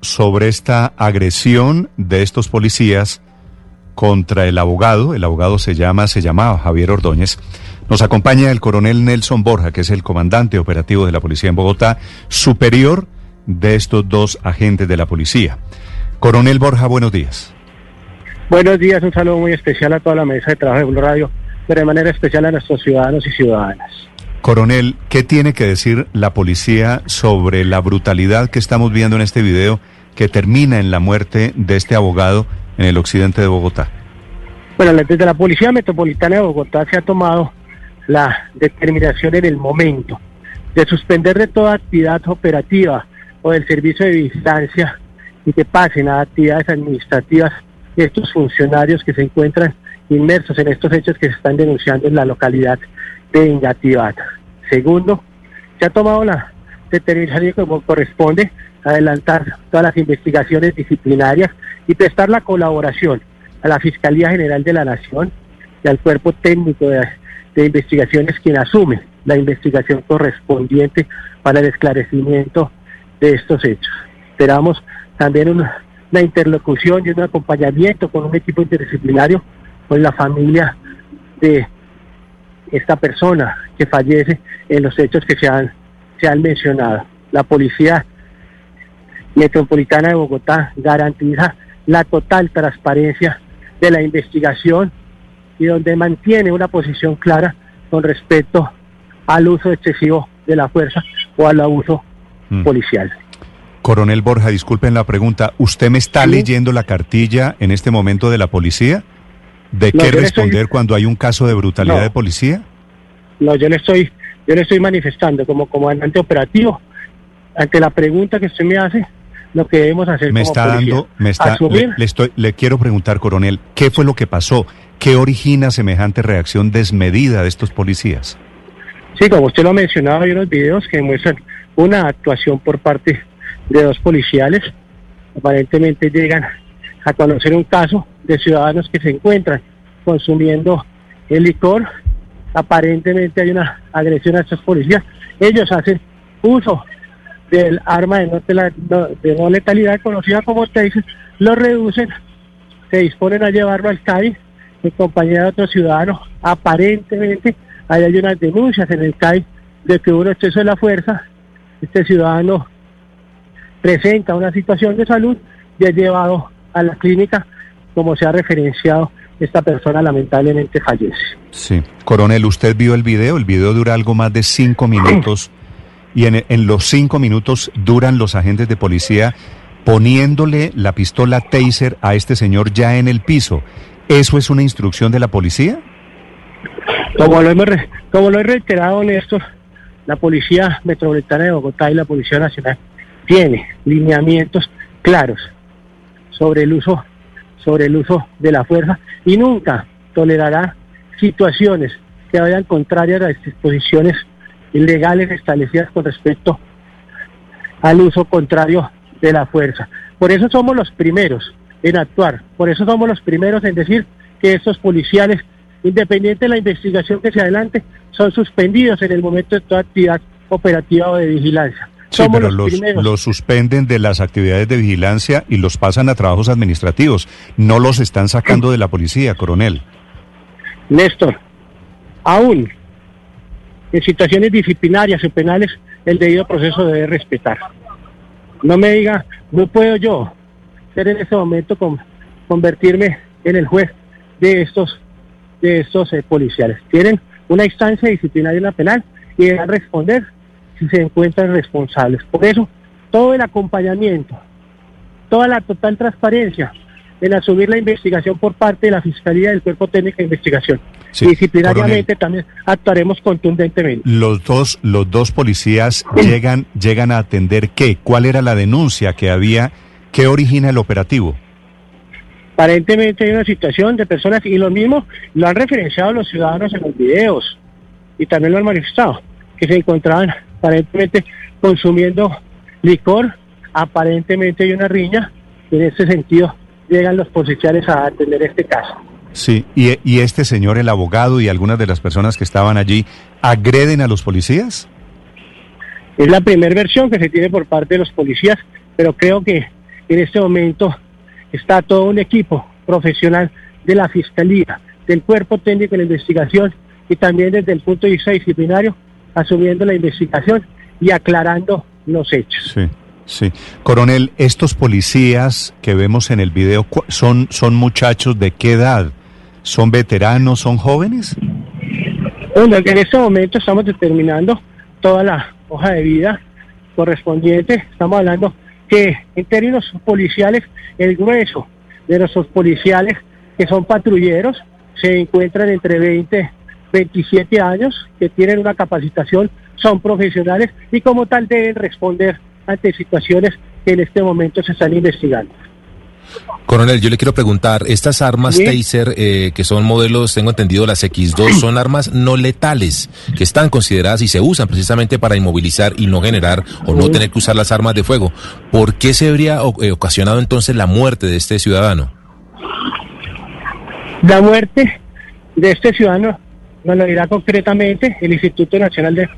Sobre esta agresión de estos policías contra el abogado, el abogado se llama, se llamaba Javier Ordóñez. Nos acompaña el coronel Nelson Borja, que es el comandante operativo de la policía en Bogotá, superior de estos dos agentes de la policía. Coronel Borja, buenos días. Buenos días, un saludo muy especial a toda la mesa de trabajo de Blue Radio, pero de manera especial a nuestros ciudadanos y ciudadanas. Coronel, ¿qué tiene que decir la policía sobre la brutalidad que estamos viendo en este video que termina en la muerte de este abogado en el occidente de Bogotá? Bueno, desde la Policía Metropolitana de Bogotá se ha tomado la determinación en el momento de suspender de toda actividad operativa o del servicio de vigilancia y que pasen a actividades administrativas estos funcionarios que se encuentran inmersos en estos hechos que se están denunciando en la localidad de Ingatibat. Segundo, se ha tomado la determinación como corresponde adelantar todas las investigaciones disciplinarias y prestar la colaboración a la Fiscalía General de la Nación y al cuerpo técnico de, investigaciones quien asume la investigación correspondiente para el esclarecimiento de estos hechos. Esperamos también una interlocución y un acompañamiento con un equipo interdisciplinario con la familia de esta persona que fallece en los hechos que se han, se han mencionado. La Policía Metropolitana de Bogotá garantiza la total transparencia de la investigación y donde mantiene una posición clara con respecto al uso excesivo de la fuerza o al abuso Mm. policial. Coronel Borja, disculpen la pregunta. ¿Usted me está Sí. leyendo la cartilla en este momento de la policía? ¿De No, qué responder estoy- cuando hay un caso de brutalidad No. de policía? No, yo le estoy, yo le estoy manifestando como comandante operativo ante la pregunta que usted me hace, lo que debemos hacer Me como está policía. dando, me está, le, le estoy, le quiero preguntar, coronel, ¿qué fue lo que pasó? ¿Qué origina semejante reacción desmedida de estos policías? sí, como usted lo ha mencionado, hay unos videos que muestran una actuación por parte de dos policiales. Aparentemente llegan a conocer un caso de ciudadanos que se encuentran consumiendo el licor. Aparentemente hay una agresión a estos policías. Ellos hacen uso del arma de no, de no letalidad conocida como taser, lo reducen, se disponen a llevarlo al CAI en compañía de otro ciudadano. Aparentemente ahí hay unas denuncias en el CAI de que hubo un exceso de la fuerza. Este ciudadano presenta una situación de salud y es llevado a la clínica, como se ha referenciado, esta persona lamentablemente fallece. Sí. Coronel, ¿usted vio el video? El video dura algo más de cinco minutos y en, en los cinco minutos duran los agentes de policía poniéndole la pistola taser a este señor ya en el piso. ¿Eso es una instrucción de la policía? Como lo, hemos como lo he reiterado, Néstor, la Policía Metropolitana de Bogotá y la Policía Nacional tiene lineamientos claros sobre el uso sobre el uso de la fuerza y nunca tolerará situaciones que vayan contrarias a las disposiciones legales establecidas con respecto al uso contrario de la fuerza. Por eso somos los primeros en actuar, por eso somos los primeros en decir que estos policiales, independiente de la investigación que se adelante, son suspendidos en el momento de toda actividad operativa o de vigilancia. Sí, somos pero los, los suspenden de las actividades de vigilancia y los pasan a trabajos administrativos. No los están sacando de la policía, coronel. Néstor, aún en situaciones disciplinarias o penales, el debido proceso debe respetar. No me diga, no puedo yo ser en este momento con- convertirme en el juez de estos de estos eh, policiales. Tienen una instancia disciplinaria en la penal y deberán responder si se encuentran responsables. Por eso, todo el acompañamiento, toda la total transparencia en asumir la investigación por parte de la Fiscalía del Cuerpo Técnico de Investigación Sí, Disciplinariamente también actuaremos contundentemente. Los dos, los dos policías llegan, llegan a atender qué? ¿Cuál era la denuncia que había? ¿Qué origina el operativo? Aparentemente hay una situación de personas, y lo mismo lo han referenciado los ciudadanos en los videos, y también lo han manifestado, que se encontraban aparentemente consumiendo licor, aparentemente hay una riña, en ese sentido llegan los policiales a atender este caso. Sí, y, y este señor, el abogado y algunas de las personas que estaban allí, ¿agreden a los policías? Es la primera versión que se tiene por parte de los policías, pero creo que en este momento está todo un equipo profesional de la Fiscalía, del Cuerpo Técnico de la Investigación y también desde el punto de vista disciplinario, asumiendo la investigación y aclarando los hechos. Sí, sí. Coronel, estos policías que vemos en el video, ¿cu- ¿son, son muchachos de qué edad? ¿Son veteranos? ¿Son jóvenes? Bueno, en este momento estamos determinando toda la hoja de vida correspondiente. Estamos hablando que en términos policiales, el grueso de nuestros policiales que son patrulleros se encuentran entre 20 27 años, que tienen una capacitación, son profesionales y como tal deben responder ante situaciones que en este momento se están investigando. Coronel, yo le quiero preguntar, estas armas Sí. Taser, eh, que son modelos, tengo entendido, las X2, son armas no letales, que están consideradas y se usan precisamente para inmovilizar y no generar o no tener que usar las armas de fuego. ¿Por qué se habría eh, ocasionado entonces la muerte de este ciudadano? La muerte de este ciudadano nos lo dirá concretamente el Instituto Nacional de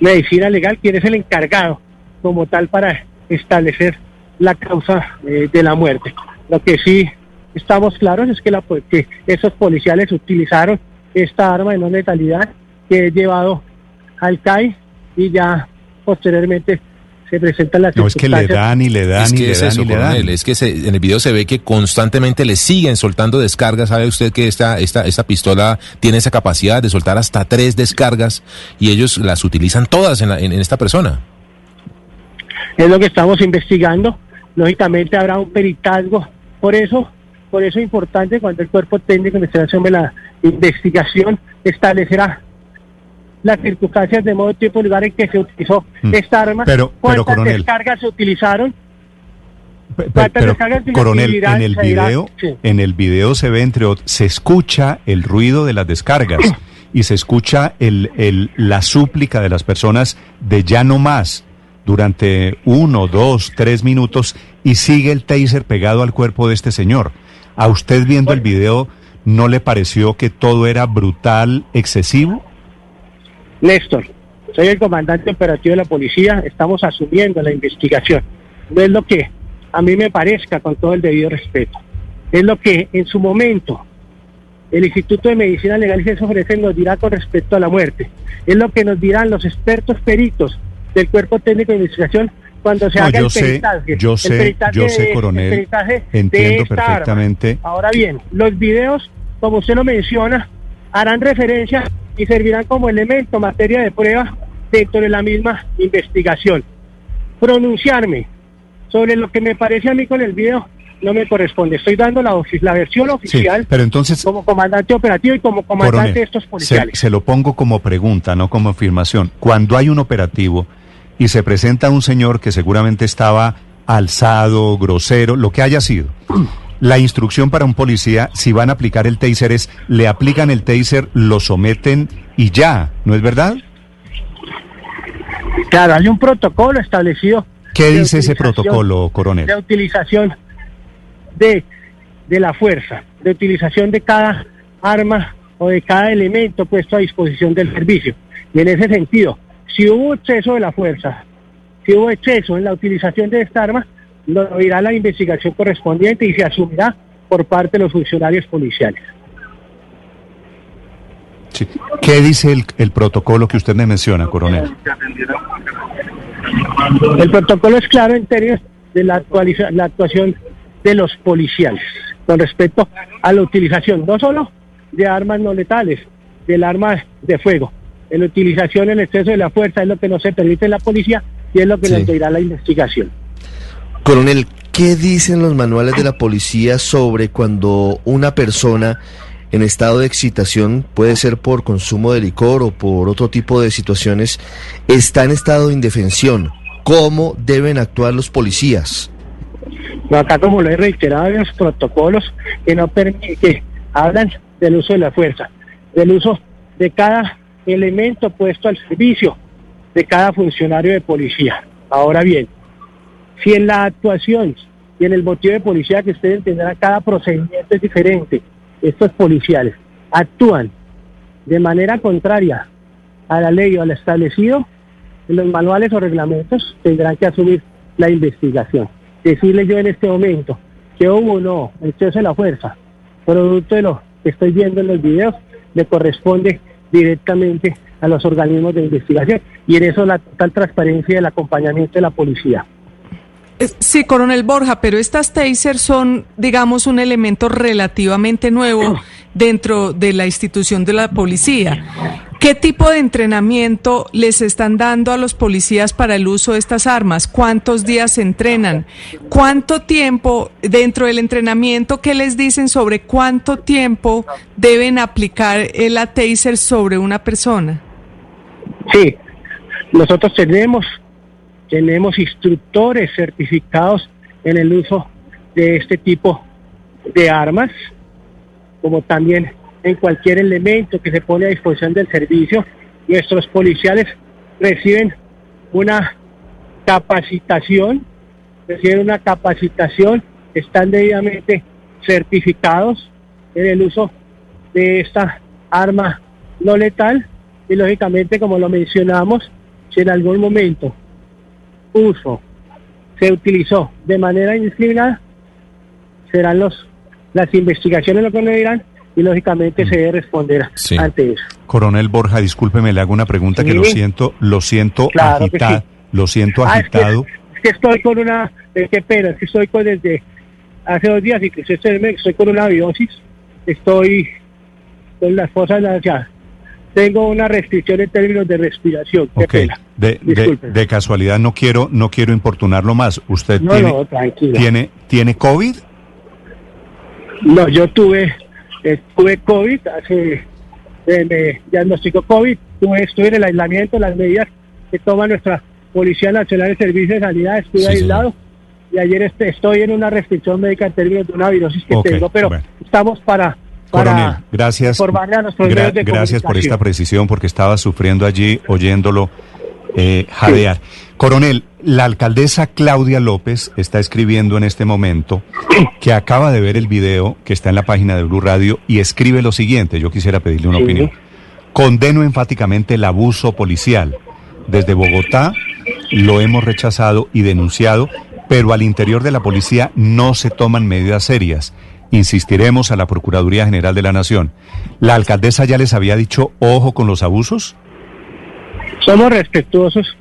Medicina Legal, quien es el encargado como tal para establecer la causa eh, de la muerte. Lo que sí estamos claros es que, la, que esos policiales utilizaron esta arma de no letalidad que es llevado al CAI y ya posteriormente se presentan las No, es que le dan y le dan es y que le es dan eso, y le dan. es que se- en el video se ve que constantemente le siguen soltando descargas. ¿Sabe usted que esta, esta, esta pistola tiene esa capacidad de soltar hasta tres descargas y ellos las utilizan todas en, la- en- en esta persona? Es lo que estamos investigando. Lógicamente habrá un peritazgo. Por eso, por eso es importante cuando el cuerpo técnico de investigación de la investigación establecerá las circunstancias de modo, tiempo y lugar en que se utilizó Mm. esta arma, Pero- pero, cuántas coronel. descargas se utilizaron. Pe- pe- ¿Cuántas Pero, descargas se coronel, en el video, Sí. en el video se ve entre otros, se escucha el ruido de las descargas y se escucha el, el, la súplica de las personas de ya no más durante uno, dos, tres minutos y sigue el taser pegado al cuerpo de este señor. ¿A usted viendo el video no le pareció que todo era brutal, excesivo? Néstor, soy el comandante operativo de la policía, estamos asumiendo la investigación. No es lo que a mí me parezca con todo el debido respeto. Es lo que en su momento el Instituto de Medicina Legal y Ciencias nos dirá con respecto a la muerte. Es lo que nos dirán los expertos peritos del Cuerpo Técnico de Investigación cuando se No, haga yo el sé, peritaje. yo El sé, peritaje yo sé, de- el coronel, peritaje de entiendo arma. perfectamente. Ahora bien, los videos, como usted lo menciona, harán referencia y servirán como elemento, materia de prueba dentro de la misma investigación. Pronunciarme sobre lo que me parece a mí con el video no me corresponde. Estoy dando la, la versión Sí, oficial pero entonces como comandante operativo y como comandante Coronel, de estos se, policiales. se lo pongo como pregunta, no como afirmación. Cuando hay un operativo y se presenta un señor que seguramente estaba alzado, grosero, lo que haya sido, la instrucción para un policía, si van a aplicar el taser es, le aplican el taser, lo someten y ya, ¿no es verdad? Claro, hay un protocolo establecido. ¿Qué dice ese protocolo, coronel? De utilización de, de la fuerza, de utilización de cada arma o de cada elemento puesto a disposición del servicio. Y en ese sentido, si hubo exceso de la fuerza, si hubo exceso en la utilización de esta arma, lo irá la investigación correspondiente y se asumirá por parte de los funcionarios policiales. Sí. ¿Qué dice el, el protocolo que usted me menciona, coronel? El protocolo es claro en términos de la, la actuación de los policiales con respecto a la utilización no solo de armas no letales, del arma de fuego. En la utilización en exceso de la fuerza es lo que no se permite en la policía y es lo que Sí. nos dirá la investigación. Coronel, ¿qué dicen los manuales de la policía sobre cuando una persona en estado de excitación, puede ser por consumo de licor o por otro tipo de situaciones, está en estado de indefensión. ¿Cómo deben actuar los policías? No, acá como lo he reiterado en los protocolos que no permiten, que hablan del uso de la fuerza, del uso de cada elemento puesto al servicio de cada funcionario de policía. Ahora bien, si en la actuación y en el motivo de policía que ustedes tendrán cada procedimiento es diferente, estos policiales actúan de manera contraria a la ley o al establecido, en los manuales o reglamentos tendrán que asumir la investigación. Decirle yo en este momento que hubo o no exceso de la fuerza, producto de lo que estoy viendo en los videos, le corresponde directamente a los organismos de investigación y en eso la total transparencia y el acompañamiento de la policía. Sí, coronel Borja, pero estas tasers son, digamos, un elemento relativamente nuevo dentro de la institución de la policía. ¿Qué tipo de entrenamiento les están dando a los policías para el uso de estas armas? ¿Cuántos días se entrenan? ¿Cuánto tiempo dentro del entrenamiento, qué les dicen sobre cuánto tiempo deben aplicar la taser sobre una persona? Sí, nosotros tenemos tenemos instructores certificados en el uso de este tipo de armas, como también en cualquier elemento que se pone a disposición del servicio. Nuestros policiales reciben una capacitación, reciben una capacitación, están debidamente certificados en el uso de esta arma no letal y lógicamente como lo mencionamos, si en algún momento uso se utilizó de manera indiscriminada, serán los las investigaciones lo que nos dirán y lógicamente se debe responder ante eso. Coronel Borja, discúlpeme, le hago una pregunta que lo siento, lo siento agitado, lo siento ah, agitado. Es que, estoy con una, qué pena, es que estoy con desde hace dos días y que estoy con una biosis, estoy con las cosas ya, tengo una restricción en términos de respiración. Qué pena. De, de, casualidad no quiero no quiero importunarlo más. ¿Usted tiene, tiene tiene COVID? No, yo tuve eh, tuve COVID hace eh, me diagnosticó COVID, tuve, estuve en el aislamiento, las medidas que toma nuestra Policía Nacional de Servicios de Sanidad, estuve aislado y ayer este, estoy en una restricción médica en términos de una virosis que tengo, pero estamos para Coronel, gracias. gracias por esta precisión, porque estaba sufriendo allí oyéndolo eh, jadear. Coronel, la alcaldesa Claudia López está escribiendo en este momento que acaba de ver el video que está en la página de Blue Radio y escribe lo siguiente. Yo quisiera pedirle una opinión. Condeno enfáticamente el abuso policial. Desde Bogotá lo hemos rechazado y denunciado, pero al interior de la policía no se toman medidas serias insistiremos a la Procuraduría General de la Nación. ¿La alcaldesa ya les había dicho ojo con los abusos? Somos respetuosos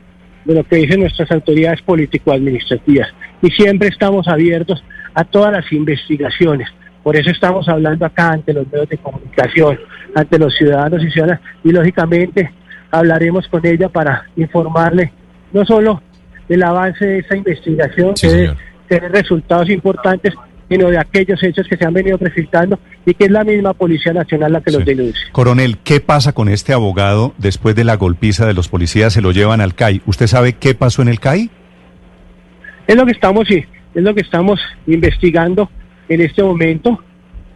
de lo que dicen nuestras autoridades político-administrativas y siempre estamos abiertos a todas las investigaciones. Por eso estamos hablando acá ante los medios de comunicación, ante los ciudadanos y ciudadanas y lógicamente hablaremos con ella para informarle no solo del avance de esa investigación, que debe tener resultados importantes, sino de aquellos hechos que se han venido presentando y que es la misma Policía Nacional la que los denuncia. Coronel, ¿qué pasa con este abogado después de la golpiza de los policías? Se lo llevan al CAI. ¿Usted sabe qué pasó en el CAI? Es lo que estamos, es lo que estamos investigando en este momento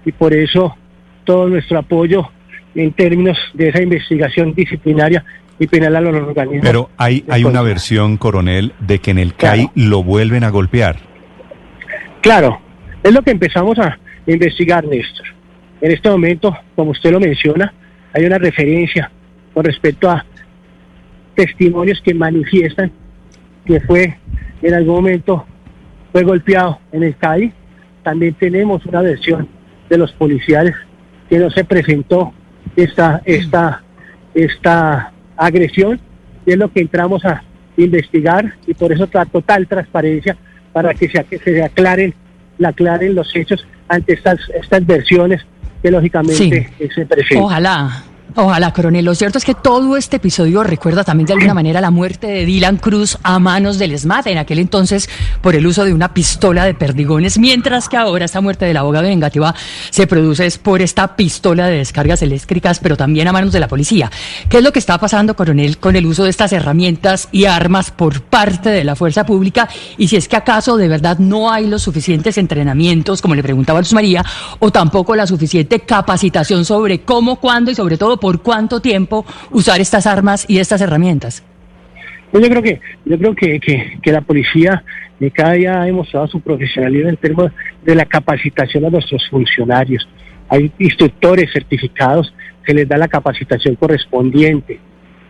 y por eso todo nuestro apoyo en términos de esa investigación disciplinaria y penal a los organismos. Pero hay, hay una versión, coronel, de que en el CAI lo vuelven a golpear. Claro, es lo que empezamos a investigar, Néstor. En este momento, como usted lo menciona, hay una referencia con respecto a testimonios que manifiestan que fue en algún momento fue golpeado en el CAI. También tenemos una versión de los policiales que no se presentó esta, esta, esta agresión. Y es lo que entramos a investigar y por eso la total transparencia para que se, se aclaren la aclaren los hechos ante estas, estas versiones que lógicamente se presentan. Ojalá. Ojalá, coronel. Lo cierto es que todo este episodio recuerda también de alguna manera la muerte de Dylan Cruz a manos del ESMAD, en aquel entonces por el uso de una pistola de perdigones, mientras que ahora esta muerte del abogado vengativa se produce es por esta pistola de descargas eléctricas, pero también a manos de la policía. ¿Qué es lo que está pasando, coronel, con el uso de estas herramientas y armas por parte de la fuerza pública? Y si es que acaso de verdad no hay los suficientes entrenamientos, como le preguntaba Luz María, o tampoco la suficiente capacitación sobre cómo, cuándo y sobre todo por cuánto tiempo usar estas armas y estas herramientas? Pues yo creo que yo creo que, que, la policía de cada día ha demostrado su profesionalidad en términos de la capacitación a nuestros funcionarios. Hay instructores certificados que les da la capacitación correspondiente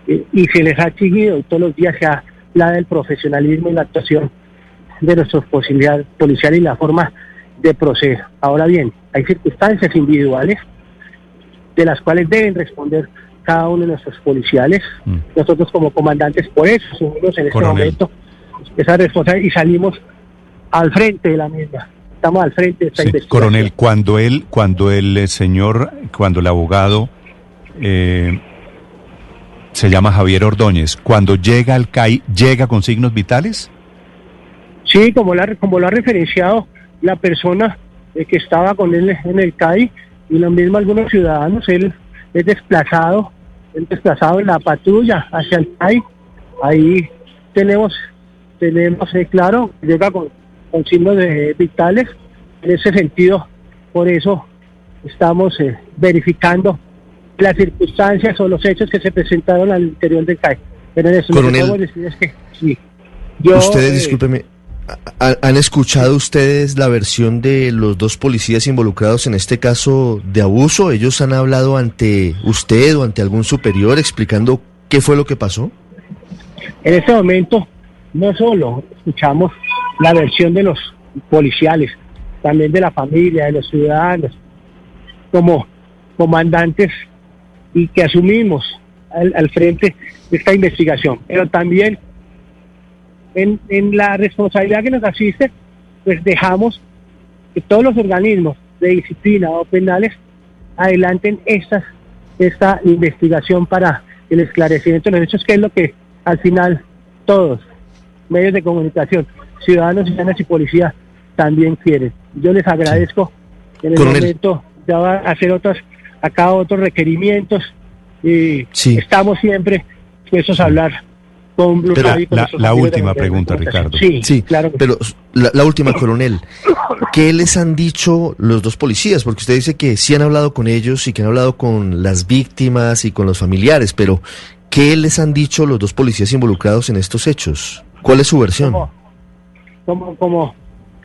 eh, y se les ha exigido todos los días se habla del profesionalismo y la actuación de nuestros policiales y la forma de proceder. Ahora bien, hay circunstancias individuales de las cuales deben responder cada uno de nuestros policiales. Mm. Nosotros como comandantes, por eso asumimos en este momento esa responsabilidad y salimos al frente de la misma. Estamos al frente de esta investigación. Coronel, cuando él, cuando el eh, señor, cuando el abogado eh, se llama Javier Ordóñez, cuando llega al CAI, ¿llega con signos vitales? Sí, como, la, como lo ha referenciado la persona eh, que estaba con él en el CAI, y lo mismo algunos ciudadanos, él es desplazado, es desplazado en la patrulla hacia el país, ahí tenemos, tenemos eh, claro, llega con, signos de vitales, en ese sentido, por eso estamos eh, verificando las circunstancias o los hechos que se presentaron al interior del CAI. Pero en eso lo que decir es que sí. Yo, ustedes, eh, discúlpeme, ¿Han escuchado ustedes la versión de los dos policías involucrados en este caso de abuso? ¿Ellos han hablado ante usted o ante algún superior explicando qué fue lo que pasó? En este momento no solo escuchamos la versión de los policiales, también de la familia, de los ciudadanos, como comandantes y que asumimos al, al frente de esta investigación, pero también en, en la responsabilidad que nos asiste, pues dejamos que todos los organismos de disciplina o penales adelanten estas, esta investigación para el esclarecimiento de los hechos, que es lo que al final todos, medios de comunicación, ciudadanos, ciudadanas y policía también quieren. Yo les agradezco en el momento ya va a hacer otros, acá otros requerimientos y estamos siempre dispuestos a hablar la, última pregunta, Ricardo. Sí, claro. Pero la, última, coronel. ¿Qué les han dicho los dos policías? Porque usted dice que sí han hablado con ellos y que han hablado con las víctimas y con los familiares, pero ¿qué les han dicho los dos policías involucrados en estos hechos? ¿Cuál es su versión? Como, como,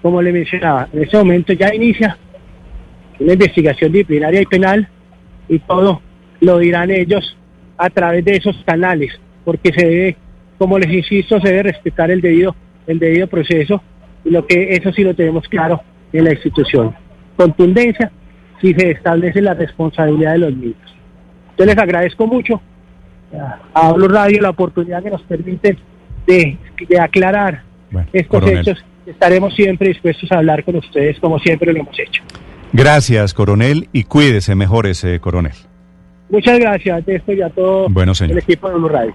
como le mencionaba, en este momento ya inicia una investigación disciplinaria y penal y todo lo dirán ellos a través de esos canales, porque se debe como les insisto, se debe respetar el debido, el debido proceso y lo que eso sí lo tenemos claro en la institución. Contundencia si se establece la responsabilidad de los niños. Yo les agradezco mucho a Hablo Radio la oportunidad que nos permite de, aclarar estos hechos. Estaremos siempre dispuestos a hablar con ustedes como siempre lo hemos hecho. Gracias, coronel, y cuídese mejor ese coronel. Muchas gracias a esto y a todo el equipo de Hablo Radio.